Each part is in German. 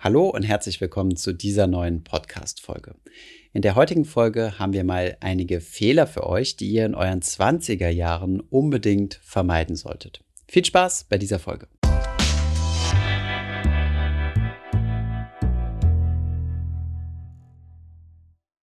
Hallo und herzlich willkommen zu dieser neuen Podcast-Folge. In der heutigen Folge haben wir mal einige Fehler für euch, die ihr in euren 20er Jahren unbedingt vermeiden solltet. Viel Spaß bei dieser Folge.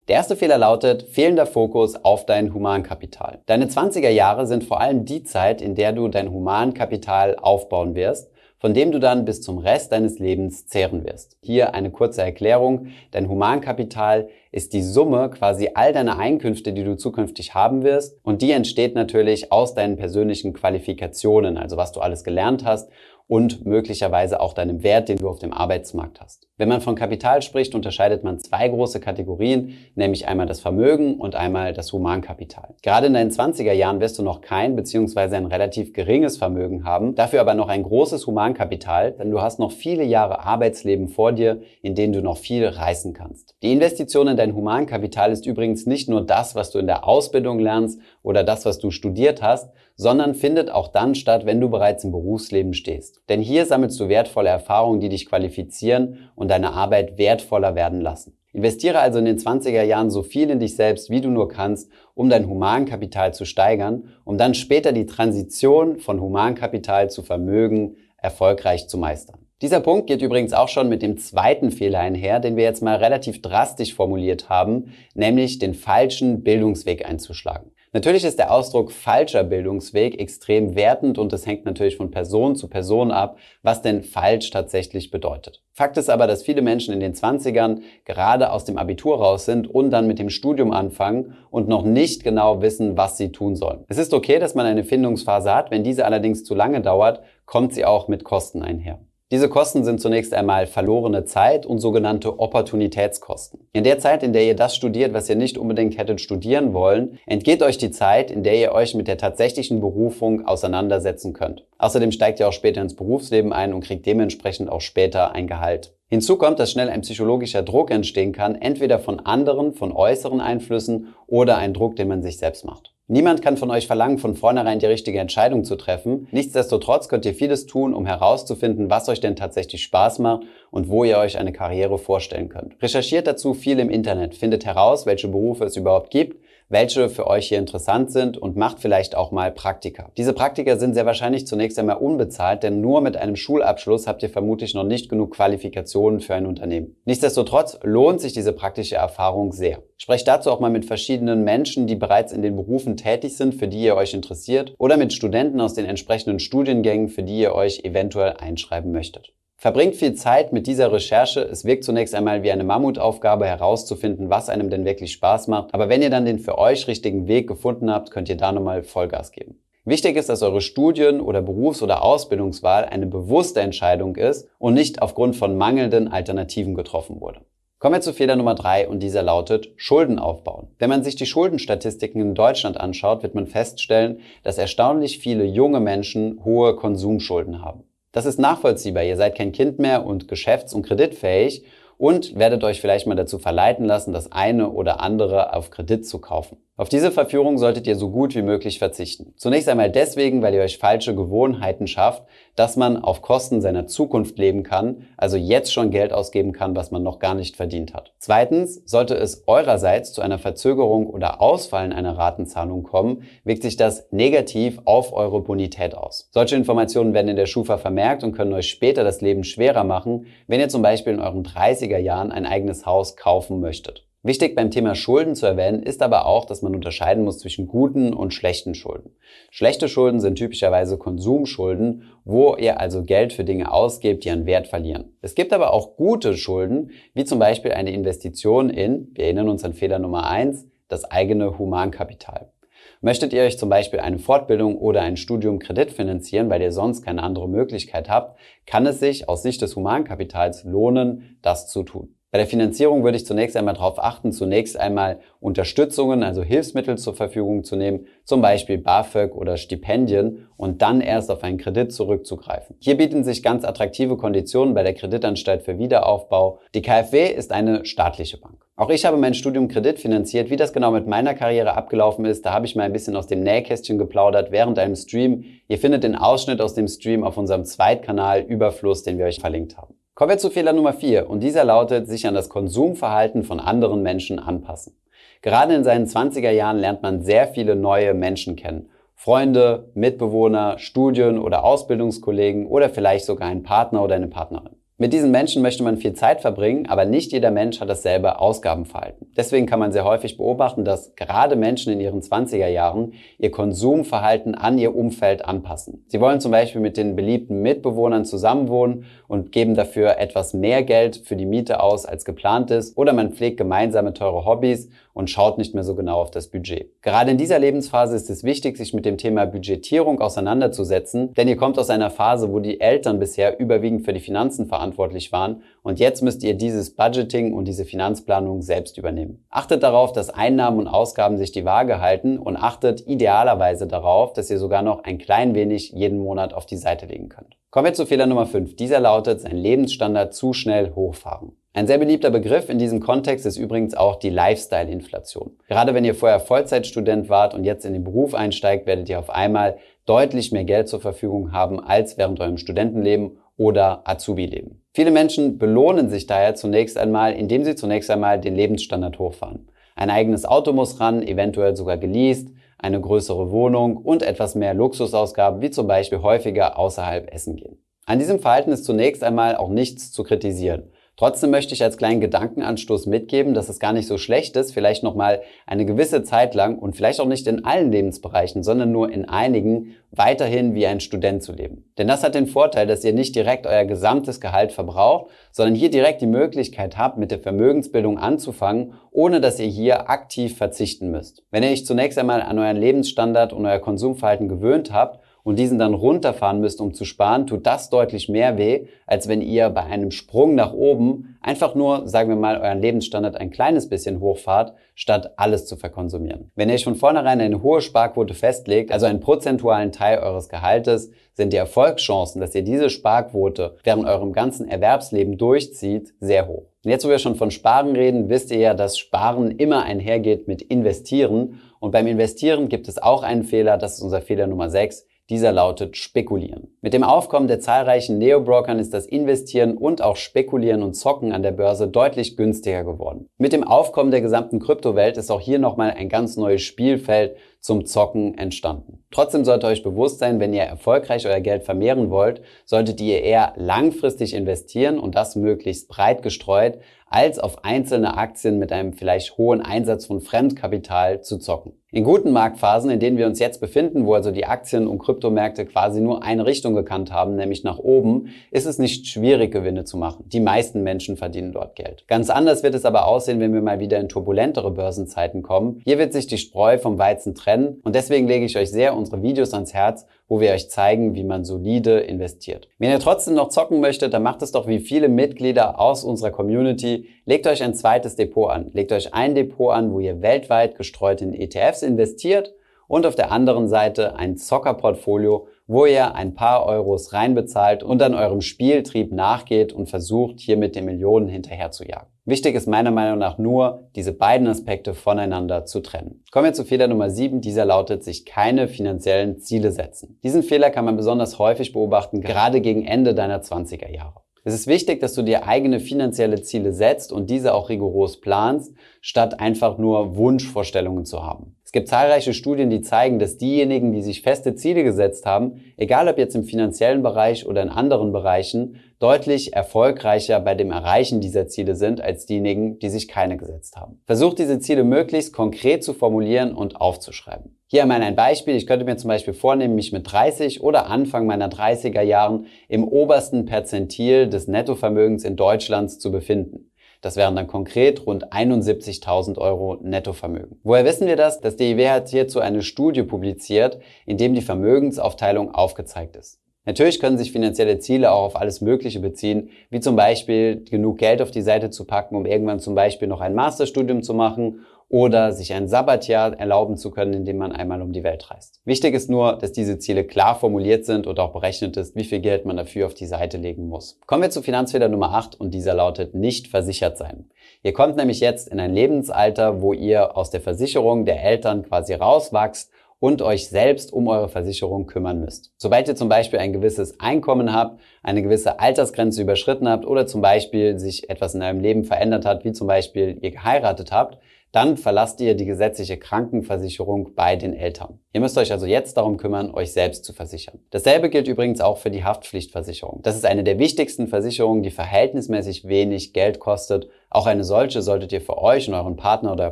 Der erste Fehler lautet fehlender Fokus auf dein Humankapital. Deine 20er Jahre sind vor allem die Zeit, in der du dein Humankapital aufbauen wirst von dem du dann bis zum Rest deines Lebens zehren wirst. Hier eine kurze Erklärung. Dein Humankapital ist die Summe quasi all deiner Einkünfte, die du zukünftig haben wirst. Und die entsteht natürlich aus deinen persönlichen Qualifikationen, also was du alles gelernt hast und möglicherweise auch deinem Wert, den du auf dem Arbeitsmarkt hast. Wenn man von Kapital spricht, unterscheidet man zwei große Kategorien, nämlich einmal das Vermögen und einmal das Humankapital. Gerade in deinen 20er Jahren wirst du noch kein bzw. ein relativ geringes Vermögen haben, dafür aber noch ein großes Humankapital, denn du hast noch viele Jahre Arbeitsleben vor dir, in denen du noch viel reißen kannst. Die Investition in dein Humankapital ist übrigens nicht nur das, was du in der Ausbildung lernst oder das, was du studiert hast, sondern findet auch dann statt, wenn du bereits im Berufsleben stehst. Denn hier sammelst du wertvolle Erfahrungen, die dich qualifizieren und deine Arbeit wertvoller werden lassen. Investiere also in den 20er Jahren so viel in dich selbst, wie du nur kannst, um dein Humankapital zu steigern, um dann später die Transition von Humankapital zu Vermögen erfolgreich zu meistern. Dieser Punkt geht übrigens auch schon mit dem zweiten Fehler einher, den wir jetzt mal relativ drastisch formuliert haben, nämlich den falschen Bildungsweg einzuschlagen. Natürlich ist der Ausdruck falscher Bildungsweg extrem wertend und es hängt natürlich von Person zu Person ab, was denn falsch tatsächlich bedeutet. Fakt ist aber, dass viele Menschen in den 20ern gerade aus dem Abitur raus sind und dann mit dem Studium anfangen und noch nicht genau wissen, was sie tun sollen. Es ist okay, dass man eine Findungsphase hat, wenn diese allerdings zu lange dauert, kommt sie auch mit Kosten einher. Diese Kosten sind zunächst einmal verlorene Zeit und sogenannte Opportunitätskosten. In der Zeit, in der ihr das studiert, was ihr nicht unbedingt hättet studieren wollen, entgeht euch die Zeit, in der ihr euch mit der tatsächlichen Berufung auseinandersetzen könnt. Außerdem steigt ihr auch später ins Berufsleben ein und kriegt dementsprechend auch später ein Gehalt. Hinzu kommt, dass schnell ein psychologischer Druck entstehen kann, entweder von anderen, von äußeren Einflüssen oder ein Druck, den man sich selbst macht. Niemand kann von euch verlangen, von vornherein die richtige Entscheidung zu treffen. Nichtsdestotrotz könnt ihr vieles tun, um herauszufinden, was euch denn tatsächlich Spaß macht und wo ihr euch eine Karriere vorstellen könnt. Recherchiert dazu viel im Internet, findet heraus, welche Berufe es überhaupt gibt welche für euch hier interessant sind und macht vielleicht auch mal Praktika. Diese Praktika sind sehr wahrscheinlich zunächst einmal unbezahlt, denn nur mit einem Schulabschluss habt ihr vermutlich noch nicht genug Qualifikationen für ein Unternehmen. Nichtsdestotrotz lohnt sich diese praktische Erfahrung sehr. Sprecht dazu auch mal mit verschiedenen Menschen, die bereits in den Berufen tätig sind, für die ihr euch interessiert, oder mit Studenten aus den entsprechenden Studiengängen, für die ihr euch eventuell einschreiben möchtet. Verbringt viel Zeit mit dieser Recherche. Es wirkt zunächst einmal wie eine Mammutaufgabe herauszufinden, was einem denn wirklich Spaß macht. Aber wenn ihr dann den für euch richtigen Weg gefunden habt, könnt ihr da nochmal Vollgas geben. Wichtig ist, dass eure Studien- oder Berufs- oder Ausbildungswahl eine bewusste Entscheidung ist und nicht aufgrund von mangelnden Alternativen getroffen wurde. Kommen wir zu Fehler Nummer drei und dieser lautet Schulden aufbauen. Wenn man sich die Schuldenstatistiken in Deutschland anschaut, wird man feststellen, dass erstaunlich viele junge Menschen hohe Konsumschulden haben. Das ist nachvollziehbar. Ihr seid kein Kind mehr und geschäfts- und kreditfähig und werdet euch vielleicht mal dazu verleiten lassen, das eine oder andere auf Kredit zu kaufen. Auf diese Verführung solltet ihr so gut wie möglich verzichten. Zunächst einmal deswegen, weil ihr euch falsche Gewohnheiten schafft, dass man auf Kosten seiner Zukunft leben kann, also jetzt schon Geld ausgeben kann, was man noch gar nicht verdient hat. Zweitens, sollte es eurerseits zu einer Verzögerung oder Ausfallen einer Ratenzahlung kommen, wirkt sich das negativ auf eure Bonität aus. Solche Informationen werden in der Schufa vermerkt und können euch später das Leben schwerer machen, wenn ihr zum Beispiel in euren 30er Jahren ein eigenes Haus kaufen möchtet. Wichtig beim Thema Schulden zu erwähnen ist aber auch, dass man unterscheiden muss zwischen guten und schlechten Schulden. Schlechte Schulden sind typischerweise Konsumschulden, wo ihr also Geld für Dinge ausgebt, die an Wert verlieren. Es gibt aber auch gute Schulden, wie zum Beispiel eine Investition in, wir erinnern uns an Fehler Nummer eins, das eigene Humankapital. Möchtet ihr euch zum Beispiel eine Fortbildung oder ein Studium Kredit finanzieren, weil ihr sonst keine andere Möglichkeit habt, kann es sich aus Sicht des Humankapitals lohnen, das zu tun. Bei der Finanzierung würde ich zunächst einmal darauf achten, zunächst einmal Unterstützungen, also Hilfsmittel zur Verfügung zu nehmen, zum Beispiel BAföG oder Stipendien und dann erst auf einen Kredit zurückzugreifen. Hier bieten sich ganz attraktive Konditionen bei der Kreditanstalt für Wiederaufbau. Die KfW ist eine staatliche Bank. Auch ich habe mein Studium Kredit finanziert. Wie das genau mit meiner Karriere abgelaufen ist, da habe ich mal ein bisschen aus dem Nähkästchen geplaudert während einem Stream. Ihr findet den Ausschnitt aus dem Stream auf unserem Zweitkanal Überfluss, den wir euch verlinkt haben. Kommen wir zu Fehler Nummer 4 und dieser lautet, sich an das Konsumverhalten von anderen Menschen anpassen. Gerade in seinen 20er Jahren lernt man sehr viele neue Menschen kennen. Freunde, Mitbewohner, Studien- oder Ausbildungskollegen oder vielleicht sogar einen Partner oder eine Partnerin. Mit diesen Menschen möchte man viel Zeit verbringen, aber nicht jeder Mensch hat dasselbe Ausgabenverhalten. Deswegen kann man sehr häufig beobachten, dass gerade Menschen in ihren 20er Jahren ihr Konsumverhalten an ihr Umfeld anpassen. Sie wollen zum Beispiel mit den beliebten Mitbewohnern zusammenwohnen und geben dafür etwas mehr Geld für die Miete aus, als geplant ist, oder man pflegt gemeinsame teure Hobbys und schaut nicht mehr so genau auf das Budget. Gerade in dieser Lebensphase ist es wichtig, sich mit dem Thema Budgetierung auseinanderzusetzen, denn ihr kommt aus einer Phase, wo die Eltern bisher überwiegend für die Finanzen verantwortlich waren und jetzt müsst ihr dieses Budgeting und diese Finanzplanung selbst übernehmen. Achtet darauf, dass Einnahmen und Ausgaben sich die Waage halten und achtet idealerweise darauf, dass ihr sogar noch ein klein wenig jeden Monat auf die Seite legen könnt. Kommen wir zu Fehler Nummer 5. Dieser lautet, sein Lebensstandard zu schnell hochfahren. Ein sehr beliebter Begriff in diesem Kontext ist übrigens auch die Lifestyle-Inflation. Gerade wenn ihr vorher Vollzeitstudent wart und jetzt in den Beruf einsteigt, werdet ihr auf einmal deutlich mehr Geld zur Verfügung haben als während eurem Studentenleben oder Azubi-Leben. Viele Menschen belohnen sich daher zunächst einmal, indem sie zunächst einmal den Lebensstandard hochfahren. Ein eigenes Auto muss ran, eventuell sogar geleast, eine größere Wohnung und etwas mehr Luxusausgaben, wie zum Beispiel häufiger außerhalb essen gehen. An diesem Verhalten ist zunächst einmal auch nichts zu kritisieren. Trotzdem möchte ich als kleinen Gedankenanstoß mitgeben, dass es gar nicht so schlecht ist, vielleicht nochmal eine gewisse Zeit lang und vielleicht auch nicht in allen Lebensbereichen, sondern nur in einigen weiterhin wie ein Student zu leben. Denn das hat den Vorteil, dass ihr nicht direkt euer gesamtes Gehalt verbraucht, sondern hier direkt die Möglichkeit habt, mit der Vermögensbildung anzufangen, ohne dass ihr hier aktiv verzichten müsst. Wenn ihr euch zunächst einmal an euren Lebensstandard und euer Konsumverhalten gewöhnt habt und diesen dann runterfahren müsst, um zu sparen, tut das deutlich mehr weh, als wenn ihr bei einem Sprung nach oben einfach nur, sagen wir mal, euren Lebensstandard ein kleines bisschen hochfahrt, statt alles zu verkonsumieren. Wenn ihr euch von vornherein eine hohe Sparquote festlegt, also einen prozentualen Teil eures Gehaltes, sind die Erfolgschancen, dass ihr diese Sparquote während eurem ganzen Erwerbsleben durchzieht, sehr hoch. Und jetzt, wo wir schon von Sparen reden, wisst ihr ja, dass Sparen immer einhergeht mit Investieren. Und beim Investieren gibt es auch einen Fehler, das ist unser Fehler Nummer 6 dieser lautet Spekulieren. Mit dem Aufkommen der zahlreichen Neo-Brokern ist das Investieren und auch Spekulieren und Zocken an der Börse deutlich günstiger geworden. Mit dem Aufkommen der gesamten Kryptowelt ist auch hier nochmal ein ganz neues Spielfeld zum Zocken entstanden. Trotzdem sollte euch bewusst sein, wenn ihr erfolgreich euer Geld vermehren wollt, solltet ihr eher langfristig investieren und das möglichst breit gestreut, als auf einzelne Aktien mit einem vielleicht hohen Einsatz von Fremdkapital zu zocken. In guten Marktphasen, in denen wir uns jetzt befinden, wo also die Aktien- und Kryptomärkte quasi nur eine Richtung gekannt haben, nämlich nach oben, ist es nicht schwierig, Gewinne zu machen. Die meisten Menschen verdienen dort Geld. Ganz anders wird es aber aussehen, wenn wir mal wieder in turbulentere Börsenzeiten kommen. Hier wird sich die Spreu vom Weizen trennen und deswegen lege ich euch sehr unsere Videos ans Herz, wo wir euch zeigen, wie man solide investiert. Wenn ihr trotzdem noch zocken möchtet, dann macht es doch wie viele Mitglieder aus unserer Community. Legt euch ein zweites Depot an. Legt euch ein Depot an, wo ihr weltweit gestreut in ETFs investiert und auf der anderen Seite ein Zockerportfolio, wo ihr ein paar Euros reinbezahlt und dann eurem Spieltrieb nachgeht und versucht, hier mit den Millionen hinterher zu jagen. Wichtig ist meiner Meinung nach nur, diese beiden Aspekte voneinander zu trennen. Kommen wir zu Fehler Nummer 7. Dieser lautet, sich keine finanziellen Ziele setzen. Diesen Fehler kann man besonders häufig beobachten, gerade gegen Ende deiner 20er Jahre. Es ist wichtig, dass du dir eigene finanzielle Ziele setzt und diese auch rigoros planst, statt einfach nur Wunschvorstellungen zu haben. Es gibt zahlreiche Studien, die zeigen, dass diejenigen, die sich feste Ziele gesetzt haben, egal ob jetzt im finanziellen Bereich oder in anderen Bereichen, deutlich erfolgreicher bei dem Erreichen dieser Ziele sind als diejenigen, die sich keine gesetzt haben. Versucht diese Ziele möglichst konkret zu formulieren und aufzuschreiben. Hier einmal ein Beispiel. Ich könnte mir zum Beispiel vornehmen, mich mit 30 oder Anfang meiner 30er Jahren im obersten Perzentil des Nettovermögens in Deutschlands zu befinden. Das wären dann konkret rund 71.000 Euro Nettovermögen. Woher wissen wir das? Das DIW hat hierzu eine Studie publiziert, in dem die Vermögensaufteilung aufgezeigt ist. Natürlich können sich finanzielle Ziele auch auf alles Mögliche beziehen, wie zum Beispiel genug Geld auf die Seite zu packen, um irgendwann zum Beispiel noch ein Masterstudium zu machen oder sich ein Sabbatjahr erlauben zu können, indem man einmal um die Welt reist. Wichtig ist nur, dass diese Ziele klar formuliert sind und auch berechnet ist, wie viel Geld man dafür auf die Seite legen muss. Kommen wir zu Finanzfehler Nummer 8 und dieser lautet nicht versichert sein. Ihr kommt nämlich jetzt in ein Lebensalter, wo ihr aus der Versicherung der Eltern quasi rauswachst und euch selbst um eure Versicherung kümmern müsst. Sobald ihr zum Beispiel ein gewisses Einkommen habt, eine gewisse Altersgrenze überschritten habt oder zum Beispiel sich etwas in eurem Leben verändert hat, wie zum Beispiel ihr geheiratet habt, dann verlasst ihr die gesetzliche Krankenversicherung bei den Eltern. Ihr müsst euch also jetzt darum kümmern, euch selbst zu versichern. Dasselbe gilt übrigens auch für die Haftpflichtversicherung. Das ist eine der wichtigsten Versicherungen, die verhältnismäßig wenig Geld kostet. Auch eine solche solltet ihr für euch und euren Partner oder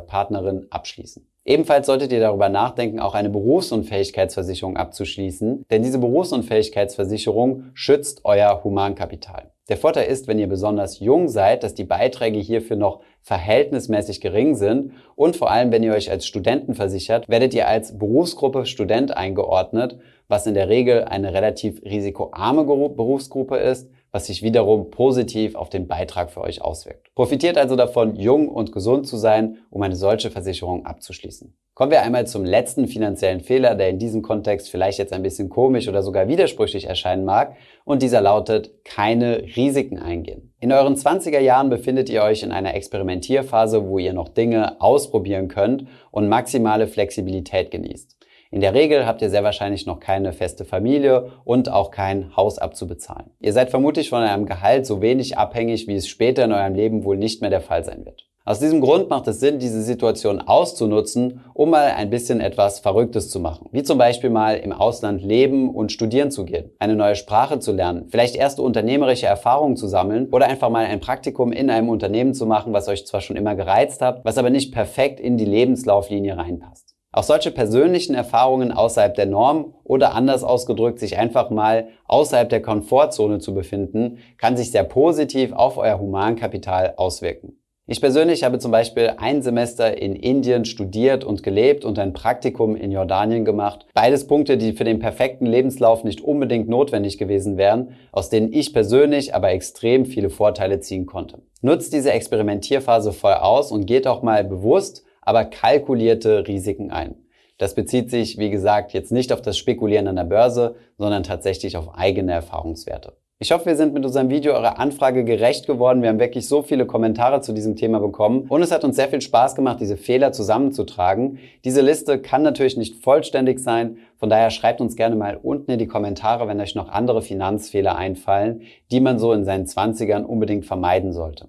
Partnerin abschließen. Ebenfalls solltet ihr darüber nachdenken, auch eine Berufsunfähigkeitsversicherung abzuschließen, denn diese Berufsunfähigkeitsversicherung schützt euer Humankapital. Der Vorteil ist, wenn ihr besonders jung seid, dass die Beiträge hierfür noch verhältnismäßig gering sind und vor allem, wenn ihr euch als Studenten versichert, werdet ihr als Berufsgruppe Student eingeordnet, was in der Regel eine relativ risikoarme Berufsgruppe ist, was sich wiederum positiv auf den Beitrag für euch auswirkt. Profitiert also davon, jung und gesund zu sein, um eine solche Versicherung abzuschließen. Kommen wir einmal zum letzten finanziellen Fehler, der in diesem Kontext vielleicht jetzt ein bisschen komisch oder sogar widersprüchlich erscheinen mag. Und dieser lautet, keine Risiken eingehen. In euren 20er Jahren befindet ihr euch in einer Experimentierphase, wo ihr noch Dinge ausprobieren könnt und maximale Flexibilität genießt. In der Regel habt ihr sehr wahrscheinlich noch keine feste Familie und auch kein Haus abzubezahlen. Ihr seid vermutlich von eurem Gehalt so wenig abhängig, wie es später in eurem Leben wohl nicht mehr der Fall sein wird. Aus diesem Grund macht es Sinn, diese Situation auszunutzen, um mal ein bisschen etwas Verrücktes zu machen. Wie zum Beispiel mal im Ausland leben und studieren zu gehen, eine neue Sprache zu lernen, vielleicht erste unternehmerische Erfahrungen zu sammeln oder einfach mal ein Praktikum in einem Unternehmen zu machen, was euch zwar schon immer gereizt hat, was aber nicht perfekt in die Lebenslauflinie reinpasst. Auch solche persönlichen Erfahrungen außerhalb der Norm oder anders ausgedrückt, sich einfach mal außerhalb der Komfortzone zu befinden, kann sich sehr positiv auf euer Humankapital auswirken. Ich persönlich habe zum Beispiel ein Semester in Indien studiert und gelebt und ein Praktikum in Jordanien gemacht. Beides Punkte, die für den perfekten Lebenslauf nicht unbedingt notwendig gewesen wären, aus denen ich persönlich aber extrem viele Vorteile ziehen konnte. Nutzt diese Experimentierphase voll aus und geht auch mal bewusst, aber kalkulierte Risiken ein. Das bezieht sich, wie gesagt, jetzt nicht auf das Spekulieren an der Börse, sondern tatsächlich auf eigene Erfahrungswerte. Ich hoffe, wir sind mit unserem Video eurer Anfrage gerecht geworden. Wir haben wirklich so viele Kommentare zu diesem Thema bekommen und es hat uns sehr viel Spaß gemacht, diese Fehler zusammenzutragen. Diese Liste kann natürlich nicht vollständig sein. Von daher schreibt uns gerne mal unten in die Kommentare, wenn euch noch andere Finanzfehler einfallen, die man so in seinen Zwanzigern unbedingt vermeiden sollte.